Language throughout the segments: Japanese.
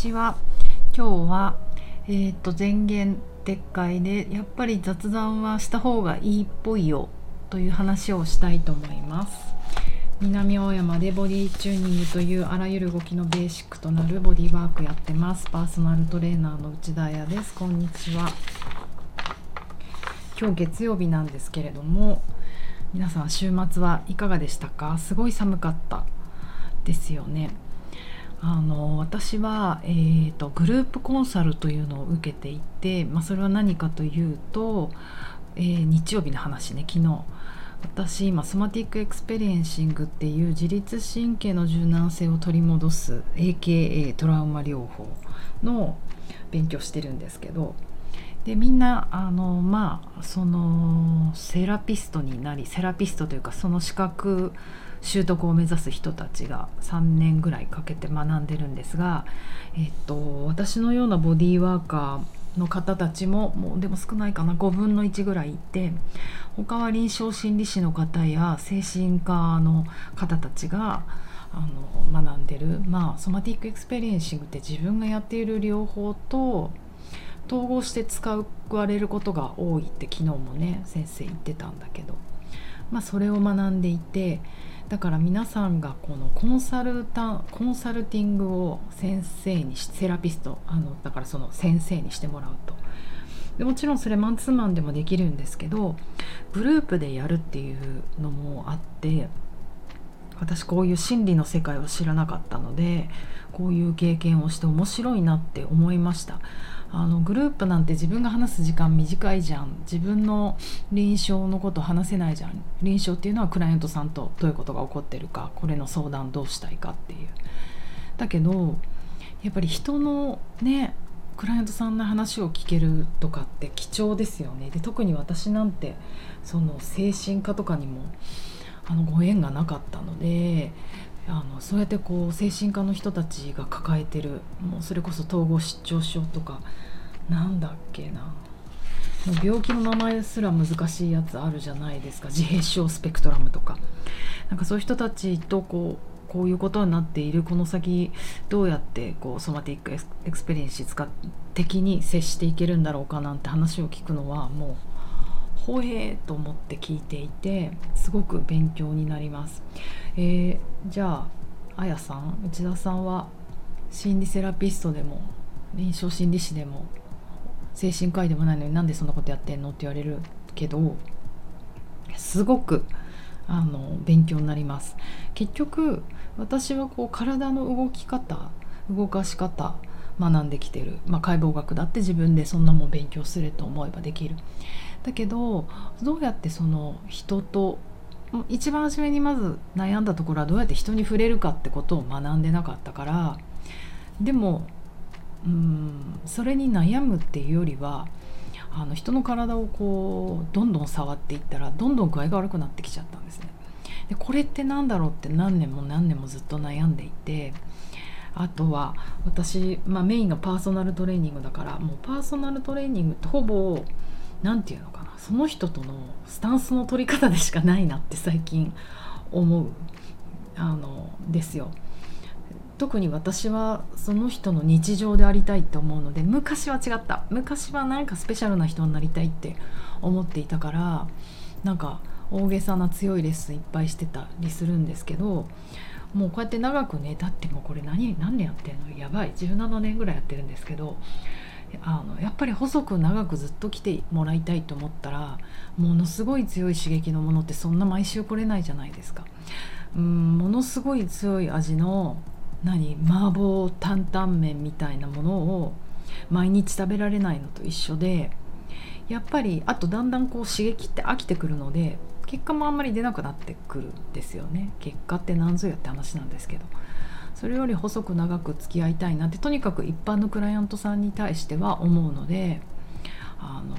ちは。今日は、えーと、前言撤回でやっぱり雑談はした方がいいっぽいよという話をしたいと思います。南大山でボディチューニングというあらゆる動きのベーシックとなるボディワークやってます。パーソナルトレーナーの内田彩です。こんにちは。今日月曜日なんですけれども皆さん週末はいかがでしたか？すごい寒かったですよね。あの私は、えーと、グループコンサルというのを受けていて、まあ、それは何かというと、えー、日曜日の話ね昨日。私今 Somatic Experiencing っていう自律神経の柔軟性を取り戻す AKA トラウマ療法の勉強してるんですけど。でみんなあのまあそのセラピストになりセラピストというかその資格習得を目指す人たちが3年ぐらいかけて学んでるんですが、えっと、私のようなボディーワーカーの方たちももうでも少ないかな5分の1ぐらいいて他は臨床心理士の方や精神科の方たちがあの学んでる、まあ、 Somatic Experiencing って自分がやっている療法と統合して使われることが多いって昨日もね先生言ってたんだけど、まあ、それを学んでいてだから皆さんがこのコンサルタコンサルティングを先生にしセラピストあのだからその先生にしてもらうと。でもちろんそれマンツーマンでもできるんですけどグループでやるっていうのもあって私こういう心理の世界を知らなかったのでこういう経験をして面白いなって思いました。あのグループなんて自分が話す時間短いじゃん。自分の臨床のこと話せないじゃん。臨床っていうのはクライアントさんとどういうことが起こってるか。これの相談どうしたいかっていう。だけどやっぱり人のねクライアントさんの話を聞けるとかって貴重ですよね。で特に私なんてその精神科とかにもあのご縁がなかったのであのそうやってこう精神科の人たちが抱えてるもうそれこそ統合失調症とかなんだっけな。もう病気の名前すら難しいやつあるじゃないですか。自閉症スペクトラムとか。なんかそういう人たちとこうこういうことになっているこの先どうやってこう Somatic Experiencing 的に接していけるんだろうかなんて話を聞くのはもうほえーと思って聞いていてすごく勉強になります。えー、じゃああやさん内田さんは心理セラピストでも臨床心理士でも精神科医でもないのになんでそんなことやってんのって言われるけどすごくあの勉強になります結局私はこう体の動き方動かし方学んできてる、まあ、解剖学だって自分でそんなもん勉強すると思えばできるだけどどうやってその人と一番初めにまず悩んだところはどうやって人に触れるかってことを学んでなかったからでもうんそれに悩むっていうよりはあの人の体をこうどんどん触っていったらどんどん具合が悪くなってきちゃったんですね。でこれって何だろうって何年も何年もずっと悩んでいてあとは私、まあ、メインがパーソナルトレーニングだからもうパーソナルトレーニングってほぼ何て言うのかなその人とのスタンスの取り方でしかないなって最近思うあのですよ。特に私はその人の日常でありたいって思うので昔は違った昔はなんかスペシャルな人になりたいって思っていたからなんか大げさな強いレッスンいっぱいしてたりするんですけどもうこうやって長くねだってもうこれ何何年やってんの？やばい17年ぐらいやってるんですけどあのやっぱり細く長くずっと来てもらいたいと思ったらものすごい強い刺激のものってそんな毎週来れないじゃないですか。うんものすごい強い味の何麻婆担々麺みたいなものを毎日食べられないのと一緒でやっぱりあとだんだんこう刺激って飽きてくるので結果もあんまり出なくなってくるんですよね。結果って何ぞやって話なんですけど。それより細く長く付き合いたいなってとにかく一般のクライアントさんに対しては思うのであの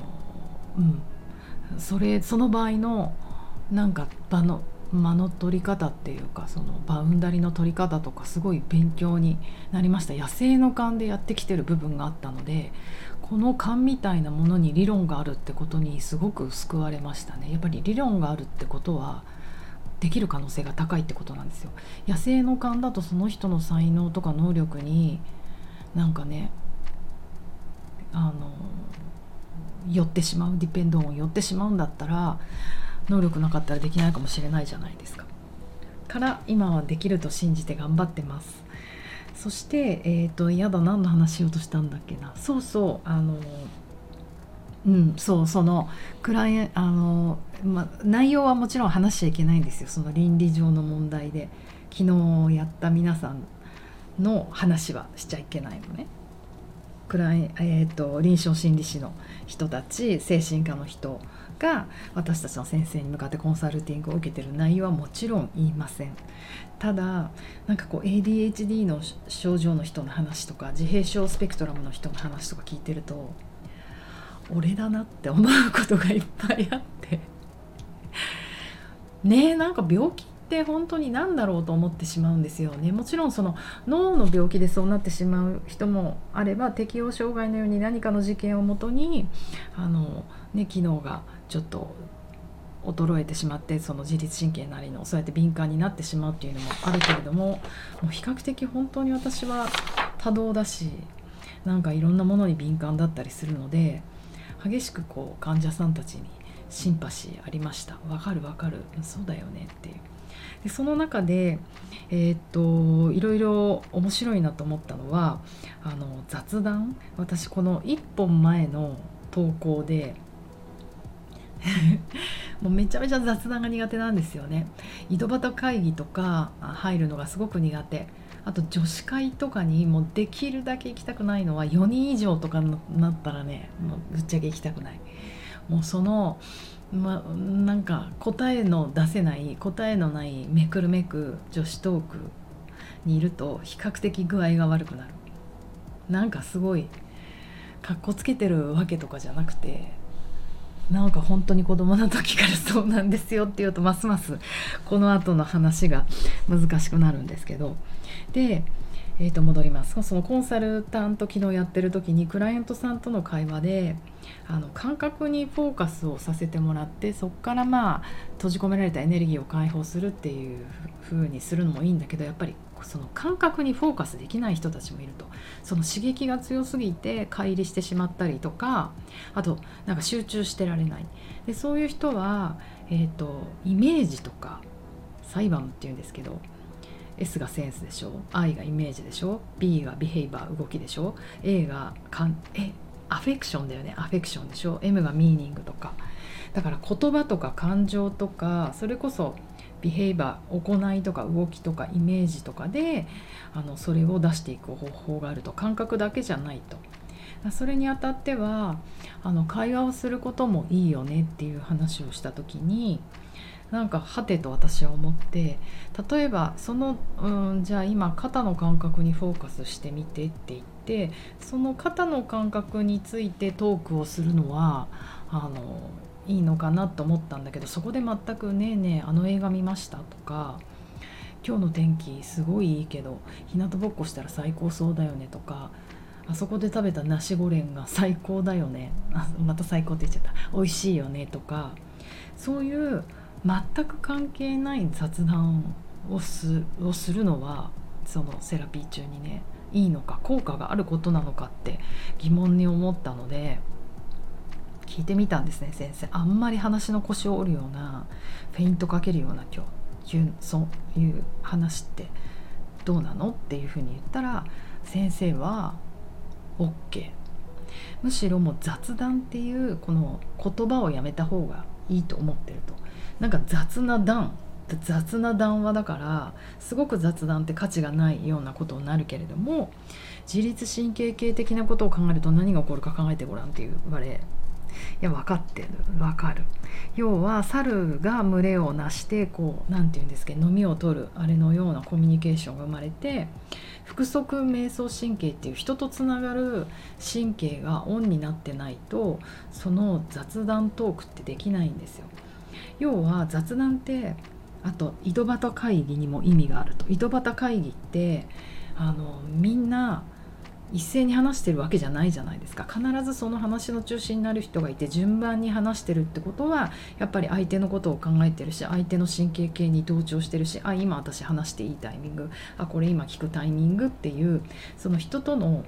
うん。それその場合のなんか場の間の取り方っていうかそのバウンダリの取り方とかすごい勉強になりました。野生の勘でやってきてる部分があったのでこの勘みたいなものに理論があるってことにすごく救われましたねやっぱり理論があるってことはできる可能性が高いってことなんですよ野生の勘だとその人の才能とか能力になんかねあの寄ってしまうディペンドンを寄ってしまうんだったら能力なかったらできないかもしれないじゃないですか。から今はできると信じて頑張ってます。そしてえっ、ー、とやだ何の話しようとしたんだっけな。そうそうあのうんそうそのクライアあの、ま、内容はもちろん話しちゃいけないんですよ。その倫理上の問題で。昨日やった皆さんの話はしちゃいけないのね。クライえーと、臨床心理士の人たち精神科の人が私たちの先生に向かってコンサルティングを受けてる内容はもちろん言いません。ただなんかこう ADHD の症状の人の話とか自閉症スペクトラムの人の話とか聞いてると俺だなって思うことがいっぱいあって。ねえなんか病気って本当に何だろうと思ってしまうんですよね。もちろんその脳の病気でそうなってしまう人もあれば適応障害のように何かの事件をもとにあの、ね、機能がちょっと衰えてしまってその自律神経なりのそうやって敏感になってしまうっていうのもあるけれどももう比較的本当に私は多動だしなんかいろんなものに敏感だったりするので激しくこう患者さんたちにシンパシーありました。わかるわかる。そうだよねっていう。でその中で、えー、っといろいろ面白いなと思ったのはあの雑談。私この1本前の投稿で もうめちゃめちゃ雑談が苦手なんですよね。井戸端会議とか入るのがすごく苦手。あと女子会とかにもできるだけ行きたくないのは4人以上とかになったらねもうぶっちゃけ行きたくない。もうそのまなんか答えの出せない答えのないめくるめく女子トークにいると比較的具合が悪くなる。なんかすごいかっこつけてるわけとかじゃなくてなんか本当に子供の時からそうなんですよっていうとますますこの後の話が難しくなるんですけど。でえー、と戻ります。そのコンサルタント昨日やってる時にクライアントさんとの会話であの感覚にフォーカスをさせてもらってそこからまあ閉じ込められたエネルギーを解放するっていう風にするのもいいんだけどやっぱりその感覚にフォーカスできない人たちもいると。その刺激が強すぎて乖離してしまったりとかあとなんか集中してられない。でそういう人は、えーとイメージとか裁判っていうんですけど S がセンスでしょ I がイメージでしょ B がビヘイバー動きでしょ A がかんえアフェクションだよねアフェクションでしょ M がミーニングとか。だから言葉とか感情とかそれこそビヘイバー行いとか動きとかイメージとかであのそれを出していく方法があると感覚だけじゃないと。それにあたってはあの会話をすることもいいよねっていう話をした時になんかはてと私は思って例えばその、うん、じゃあ今肩の感覚にフォーカスしてみてって言ってその肩の感覚についてトークをするのはあのいいのかなと思ったんだけどそこで全く「ねえねえあの映画見ました?」とか「今日の天気すごいいいけど日向ぼっこしたら最高そうだよね」とかあそこで食べたナシゴレンが最高だよね また最高って言っちゃった美味しいよねとかそういう全く関係ない雑談をすをするのはそのセラピー中にねいいのか効果があることなのかって疑問に思ったので聞いてみたんですね先生。あんまり話の腰を折るようなフェイントかけるような今日いうそういう話ってどうなのっていうふうに言ったら先生は OK むしろもう雑談っていうこの言葉をやめた方がいいと思ってると。なんか雑な談雑な談話だからすごく雑談って価値がないようなことになるけれども自律神経系的なことを考えると何が起こるか考えてごらんって言われいや分かってる。分かる。要は猿が群れをなしてこう何て言うんですか飲みを取るあれのようなコミュニケーションが生まれて腹側瞑想神経っていう人とつながる神経がオンになってないとその雑談トークってできないんですよ。要は雑談ってあと井戸端会議にも意味があると。井戸端会議ってあのみんな一斉に話してるわけじゃないじゃないですか。必ずその話の中心になる人がいて順番に話してるってことはやっぱり相手のことを考えてるし相手の神経系に同調してるしあ今私話していいタイミングあこれ今聞くタイミングっていうその人との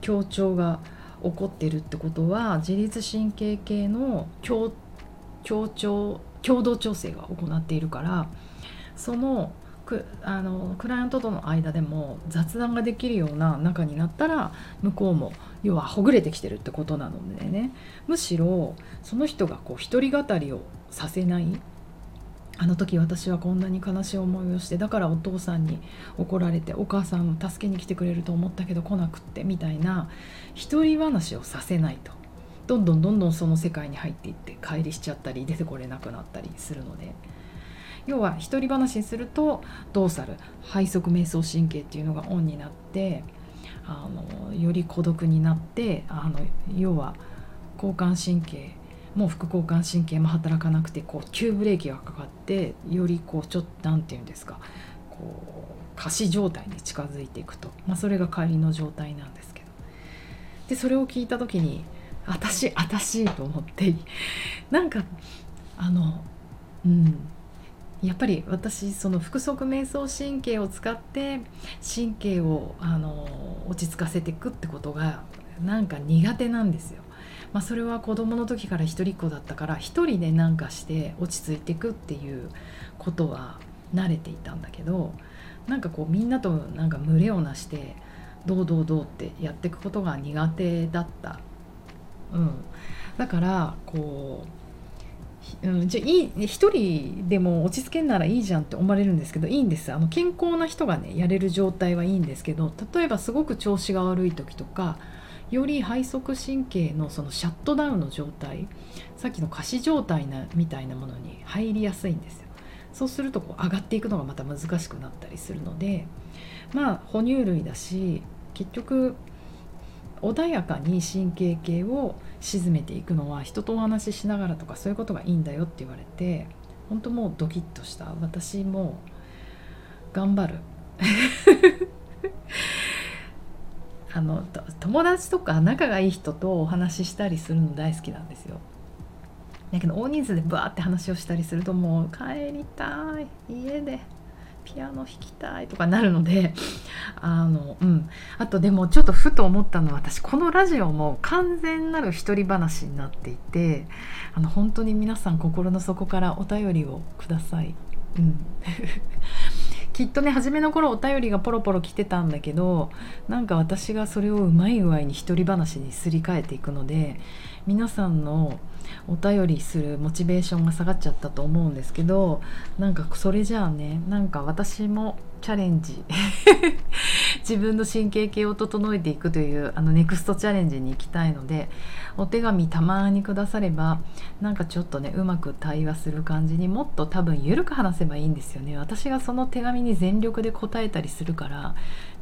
協調が起こってるってことは自律神経系の協調共同調整が行っているからそのくあのクライアントとの間でも雑談ができるような仲になったら向こうも要はほぐれてきてるってことなのでね。むしろその人がこう一人語りをさせない。あの時私はこんなに悲しい思いをしてだからお父さんに怒られてお母さん助けに来てくれると思ったけど来なくってみたいな一人話をさせないと。どんどんどんどんその世界に入っていって乖離しちゃったり出てこれなくなったりするので。要は一人話にするとどうさる背側瞑想神経っていうのがオンになってあのより孤独になってあの要は交感神経もう副交感神経も働かなくてこう急ブレーキがかかってよりこうちょっと何て言うんですかこう仮死状態に近づいていくと、まあ、それが帰りの状態なんですけど。でそれを聞いた時に私私と思ってなんかあのうん。やっぱり私その腹側瞑想神経を使って神経をあの落ち着かせていくってことがなんか苦手なんですよ。まあ、それは子供の時から一人っ子だったから一人で何かして落ち着いていくっていうことは慣れていたんだけどなんかこうみんなとなんか群れをなしてどうどうどうってやっていくことが苦手だった。うん、だからこううん、じゃあいい一人でも落ち着けんならいいじゃんって思われるんですけどいいんです。あの健康な人がねやれる状態はいいんですけど例えばすごく調子が悪い時とかより背側神経のそのシャットダウンの状態さっきの仮死状態なみたいなものに入りやすいんですよ。そうするとこう上がっていくのがまた難しくなったりするのでまあ哺乳類だし結局穏やかに神経系を沈めていくのは人とお話ししながらとかそういうことがいいんだよって言われて本当もうドキッとした。私も頑張る。あの友達とか仲がいい人とお話ししたりするの大好きなんですよ。だけど大人数でバーって話をしたりするともう帰りたい。家で。ピアノ弾きたいとかなるので あのうんあとでもちょっとふと思ったのは私このラジオも完全なる一人話になっていてあの本当に皆さん心の底からお便りをください。うん きっとね初めの頃お便りがポロポロ来てたんだけどなんか私がそれをうまい具合に一人話にすり替えていくので皆さんのお便りするモチベーションが下がっちゃったと思うんですけどなんかそれじゃあねなんか私もチャレンジ 自分の神経系を整えていくというあのネクストチャレンジに行きたいのでお手紙たまにくださればなんかちょっとねうまく対話する感じにもっと多分緩く話せばいいんですよね。私がその手紙に全力で答えたりするから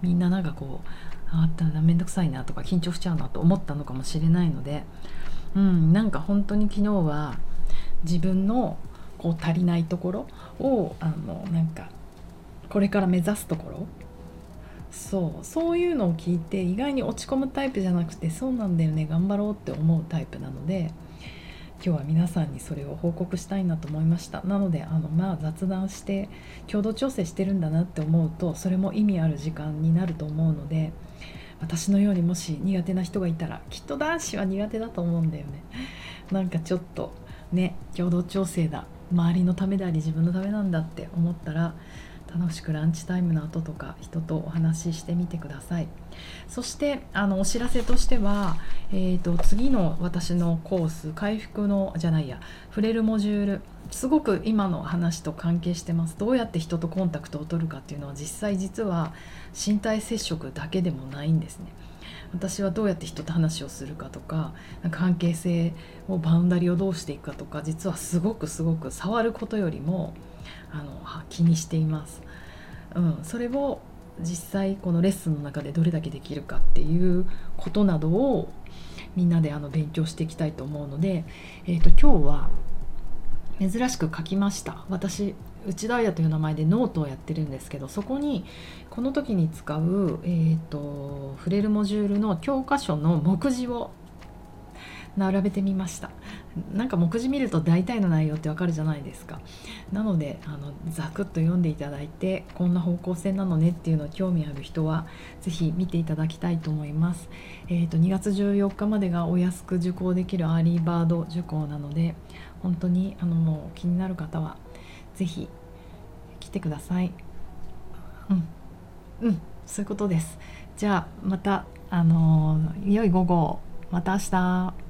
みんななんかこうあったら面倒くさいなとか緊張しちゃうなと思ったのかもしれないのでうん。なんか本当に昨日は自分のこう足りないところをあのなんかこれから目指すところ。そうそういうのを聞いて意外に落ち込むタイプじゃなくてそうなんだよね頑張ろうって思うタイプなので今日は皆さんにそれを報告したいなと思いました。なのであのまあ雑談して共同調整してるんだなって思うとそれも意味ある時間になると思うので私のようにもし苦手な人がいたらきっと男子は苦手だと思うんだよね。なんかちょっとね共同調整だ。周りのためであり自分のためなんだって思ったら楽しくランチタイムの後とか人とお話ししてみてください。そしてあのお知らせとしては、えーと、次の私のコース回復のじゃないや触れるモジュールすごく今の話と関係してます。どうやって人とコンタクトを取るかっていうのは実際実は身体接触だけでもないんですね。私はどうやって人と話をするかとかなんか関係性をバウンダリーをどうしていくかとか実はすごくすごく触ることよりもあの気にしています。うん、それを実際このレッスンの中でどれだけできるかっていうことなどをみんなであの勉強していきたいと思うので、えー、と今日は珍しく書きました。私内ダイヤという名前でノートをやってるんですけどそこにこの時に使う、えーと、触れるモジュールの教科書の目次を並べてみました。なんか目次見ると大体の内容ってわかるじゃないですか。なのであのざくっと読んでいただいてこんな方向性なのねっていうのを興味ある人は是非見ていただきたいと思います、えーと、2月14日までがお安く受講できる early bird 受講なので本当にあのもう気になる方は是非来てください。うん。うん。そういうことです。じゃあまたあの良い午後また明日。